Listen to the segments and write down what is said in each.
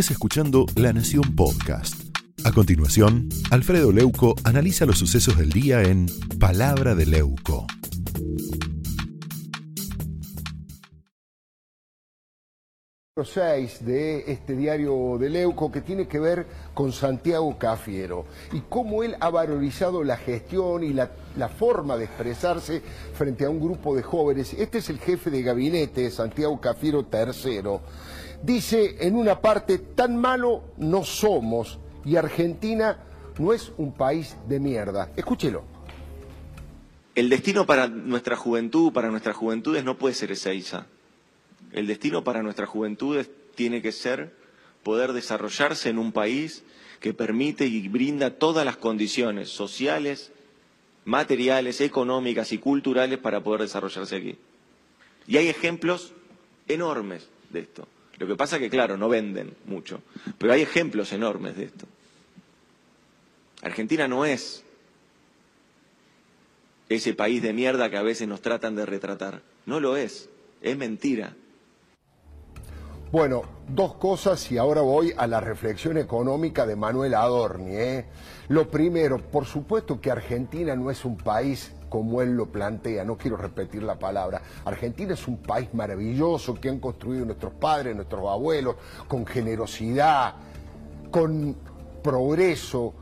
estés escuchando La Nación Podcast. A continuación, Alfredo Leuco analiza los sucesos del día en Palabra de Leuco. de este diario de Leuco que tiene que ver con Santiago Cafiero y cómo él ha valorizado la gestión y la, la, forma de expresarse frente a un grupo de jóvenes. Este es el jefe de gabinete, Santiago Cafiero III. Dice en una parte, tan malo no somos y Argentina no es un país de mierda. Escúchelo. El destino para nuestra juventud, para nuestras juventudes no puede ser Ezeiza el destino para nuestras juventudes tiene que ser poder desarrollarse en un país que permite y brinda todas las condiciones sociales, materiales, económicas y culturales para poder desarrollarse aquí. Y hay ejemplos enormes de esto. Lo que pasa es que, claro, no venden mucho, pero hay ejemplos enormes de esto. Argentina no es ese país de mierda que a veces nos tratan de retratar. No lo es. Es mentira. Bueno, dos cosas y ahora voy a la reflexión económica de Manuel Adorni. ¿eh? Lo primero, por supuesto que Argentina no es un país como él lo plantea, no quiero repetir la palabra. Argentina es un país maravilloso que han construido nuestros padres, nuestros abuelos, con generosidad, con progreso,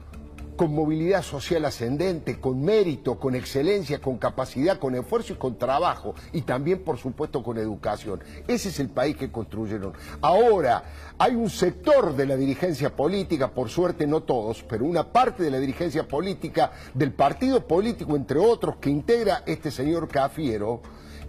con movilidad social ascendente, con mérito, con excelencia, con capacidad, con esfuerzo y con trabajo, y también, por supuesto, con educación. Ese es el país que construyeron. Ahora, hay un sector de la dirigencia política, por suerte no todos, pero una parte de la dirigencia política del partido político, entre otros, que integra este señor Cafiero,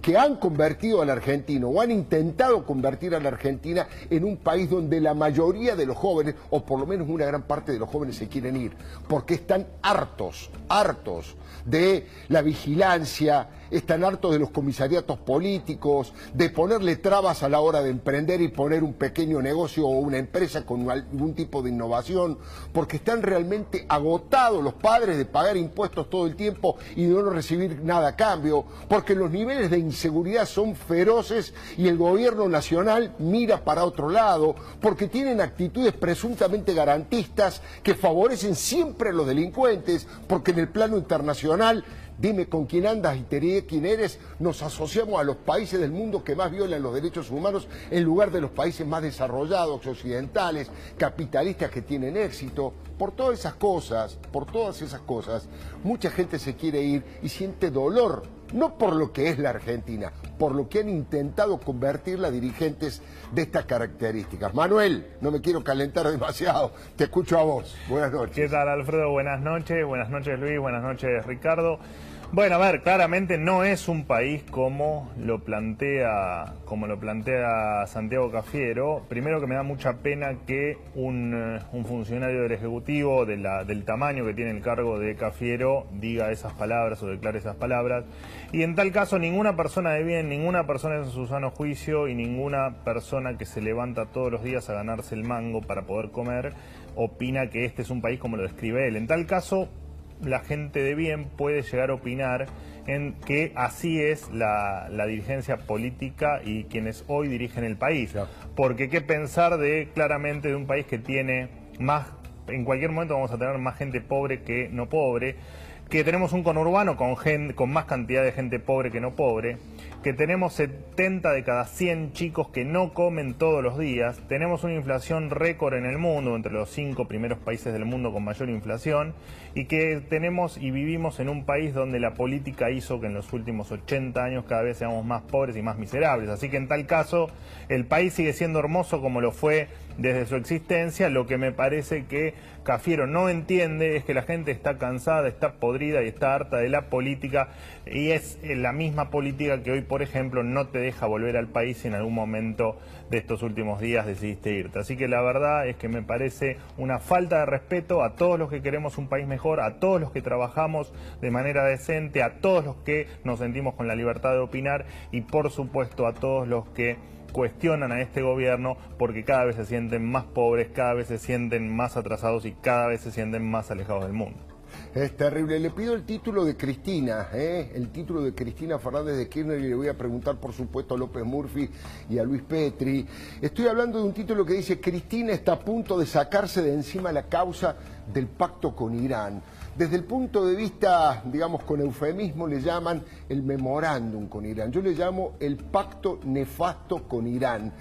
que han convertido al argentino o han intentado convertir a la Argentina en un país donde la mayoría de los jóvenes, o por lo menos una gran parte de los jóvenes, se quieren ir, porque están hartos, hartos de la vigilancia, están hartos de los comisariatos políticos, de ponerle trabas a la hora de emprender y poner un pequeño negocio o una empresa con algún tipo de innovación, porque están realmente agotados los padres de pagar impuestos todo el tiempo y de no recibir nada a cambio, porque los niveles de inseguridad son feroces y el gobierno nacional mira para otro lado, porque tienen actitudes presuntamente garantistas que favorecen siempre a los delincuentes, porque en el plano internacional dime con quién andas y te diré quién eres, nos asociamos a los países del mundo que más violan los derechos humanos en lugar de los países más desarrollados, occidentales, capitalistas que tienen éxito. Por todas esas cosas, por todas esas cosas, mucha gente se quiere ir y siente dolor, no por lo que es la Argentina, por lo que han intentado convertirla a dirigentes de estas características. Manuel, no me quiero calentar demasiado, te escucho a vos. Buenas noches. ¿Qué tal, Alfredo? Buenas noches, buenas noches, Luis, buenas noches, Ricardo. Bueno, a ver, claramente no es un país como lo plantea, como lo plantea Santiago Cafiero. Primero que me da mucha pena que un, eh, funcionario del Ejecutivo del tamaño que tiene el cargo de Cafiero diga esas palabras o declare esas palabras. Y en tal caso ninguna persona de bien, ninguna persona en su sano juicio y ninguna persona que se levanta todos los días a ganarse el mango para poder comer opina que este es un país como lo describe él. En tal caso, la gente de bien puede llegar a opinar en que así es la, dirigencia política y quienes hoy dirigen el país. Porque qué pensar de claramente de un país que tiene más, en cualquier momento vamos a tener más gente pobre que no pobre, que tenemos un conurbano con, con más cantidad de gente pobre que no pobre, que tenemos 70 de cada 100 chicos que no comen todos los días, tenemos una inflación récord en el mundo, entre los cinco primeros países del mundo con mayor inflación, y que tenemos y vivimos en un país donde la política hizo que en los últimos 80 años cada vez seamos más pobres y más miserables. Así que en tal caso, el país sigue siendo hermoso como lo fue desde su existencia. Lo que me parece que Cafiero no entiende es que la gente está cansada, está y está harta de la política, y es la misma política que hoy por por ejemplo, no te deja volver al país si en algún momento de estos últimos días decidiste irte. Así que la verdad es que me parece una falta de respeto a todos los que queremos un país mejor, a todos los que trabajamos de manera decente, a todos los que nos sentimos con la libertad de opinar y por supuesto a todos los que cuestionan a este gobierno porque cada vez se sienten más pobres, cada vez se sienten más atrasados y cada vez se sienten más alejados del mundo. Es terrible. Le pido el título de Cristina, ¿eh? el título de Cristina Fernández de Kirchner y le voy a preguntar, por supuesto, a López Murphy y a Luis Petri. Estoy hablando de un título que dice Cristina está a punto de sacarse de encima la causa del pacto con Irán. Desde el punto de vista, digamos, con eufemismo, le llaman el memorándum con Irán. Yo le llamo el pacto nefasto con Irán.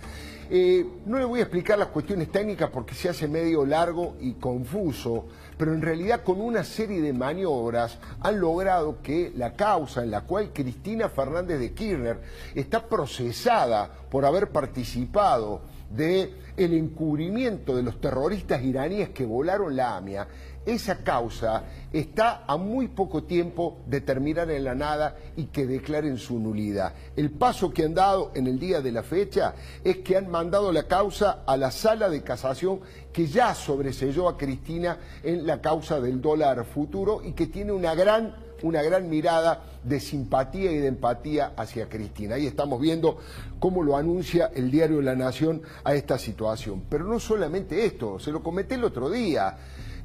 Eh, no le voy a explicar las cuestiones técnicas porque se hace medio largo y confuso, pero en realidad con una serie de maniobras han logrado que la causa en la cual Cristina Fernández de Kirchner está procesada por haber participado de el encubrimiento de los terroristas iraníes que volaron la AMIA esa causa está a muy poco tiempo de terminar en la nada y que declaren su nulidad. El paso que han dado en el día de la fecha es que han mandado la causa a la sala de casación que ya sobreselló a Cristina en la causa del dólar futuro y que tiene una gran una gran mirada de simpatía y de empatía hacia Cristina. Ahí estamos viendo cómo lo anuncia el diario La Nación a esta situación. Pero no solamente esto, se lo comenté el otro día.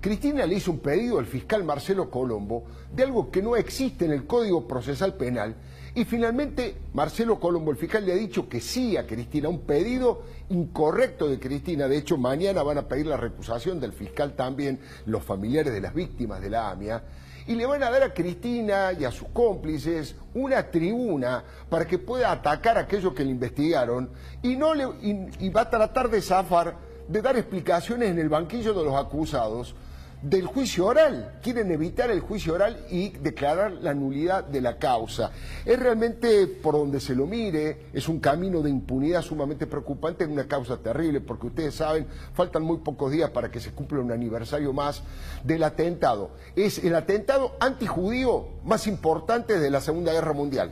Cristina le hizo un pedido al fiscal Marcelo Colombo de algo que no existe en el Código Procesal Penal y finalmente Marcelo Colombo, el fiscal, le ha dicho que sí a Cristina, un pedido incorrecto de Cristina. De hecho, mañana van a pedir la recusación del fiscal también los familiares de las víctimas de la AMIA y le van a dar a Cristina y a sus cómplices una tribuna para que pueda atacar a aquellos que le investigaron y, no le, y va a tratar de zafar de dar explicaciones en el banquillo de los acusados del juicio oral. Quieren evitar el juicio oral y declarar la nulidad de la causa. Es realmente, por donde se lo mire, es un camino de impunidad sumamente preocupante en una causa terrible, porque ustedes saben, faltan muy pocos días para que se cumpla un aniversario más del atentado. Es el atentado antijudío más importante de la Segunda Guerra Mundial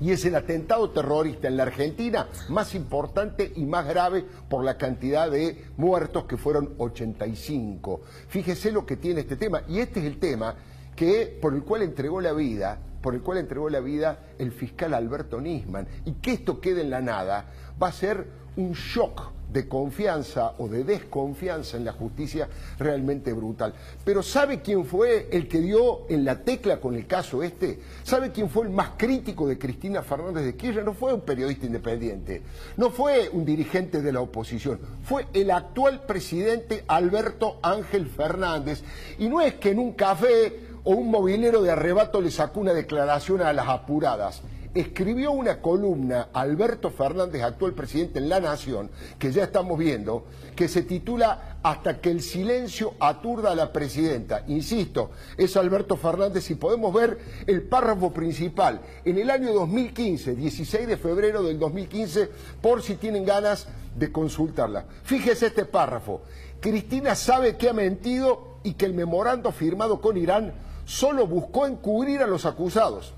y es el atentado terrorista en la Argentina más importante y más grave por la cantidad de muertos que fueron 85. Fíjese lo que tiene este tema y este es el tema que por el cual entregó la vida, por el cual entregó la vida el fiscal Alberto Nisman y que esto quede en la nada va a ser un shock de confianza o de desconfianza en la justicia realmente brutal. Pero ¿sabe quién fue el que dio en la tecla con el caso este? ¿Sabe quién fue el más crítico de Cristina Fernández de Kirchner? No fue un periodista independiente, no fue un dirigente de la oposición, fue el actual presidente Alberto Ángel Fernández. Y no es que en un café o un movilero de arrebato le sacó una declaración a las apuradas escribió una columna Alberto Fernández, actual presidente en La Nación, que ya estamos viendo, que se titula Hasta que el silencio aturda a la presidenta. Insisto, es Alberto Fernández y podemos ver el párrafo principal. En el año 2015, 16 de febrero del 2015, por si tienen ganas de consultarla. Fíjese este párrafo. Cristina sabe que ha mentido y que el memorando firmado con Irán solo buscó encubrir a los acusados.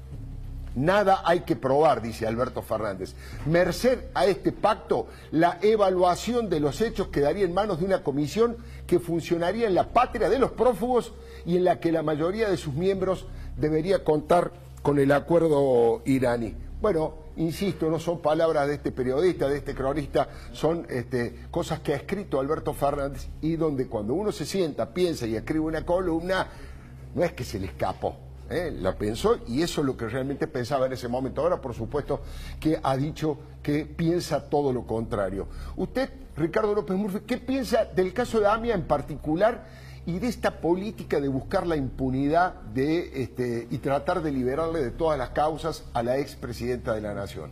Nada hay que probar, dice Alberto Fernández. Merced a este pacto, la evaluación de los hechos quedaría en manos de una comisión que funcionaría en la patria de los prófugos y en la que la mayoría de sus miembros debería contar con el acuerdo iraní. Bueno, insisto, no son palabras de este periodista, de este cronista, son este, cosas que ha escrito Alberto Fernández y donde cuando uno se sienta, piensa y escribe una columna, no es que se le escapó, ¿eh? la pensó y eso es lo que realmente pensaba en ese momento. Ahora, por supuesto, que ha dicho que piensa todo lo contrario. Usted, Ricardo López Murphy, ¿qué piensa del caso de AMIA en particular y de esta política de buscar la impunidad de, este, y tratar de liberarle de todas las causas a la expresidenta de la Nación?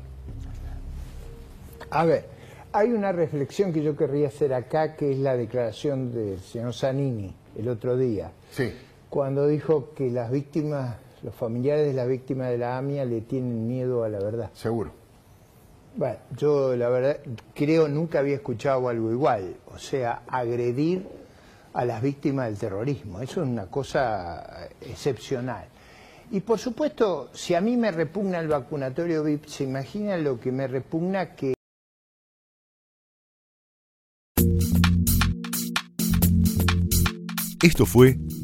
A ver, hay una reflexión que yo querría hacer acá, que es la declaración del señor Zanini el otro día. Sí cuando dijo que las víctimas, los familiares de las víctimas de la AMIA le tienen miedo a la verdad. Seguro. Bueno, yo la verdad creo nunca había escuchado algo igual, o sea, agredir a las víctimas del terrorismo, eso es una cosa excepcional. Y por supuesto, si a mí me repugna el vacunatorio VIP, se imagina lo que me repugna que... Esto fue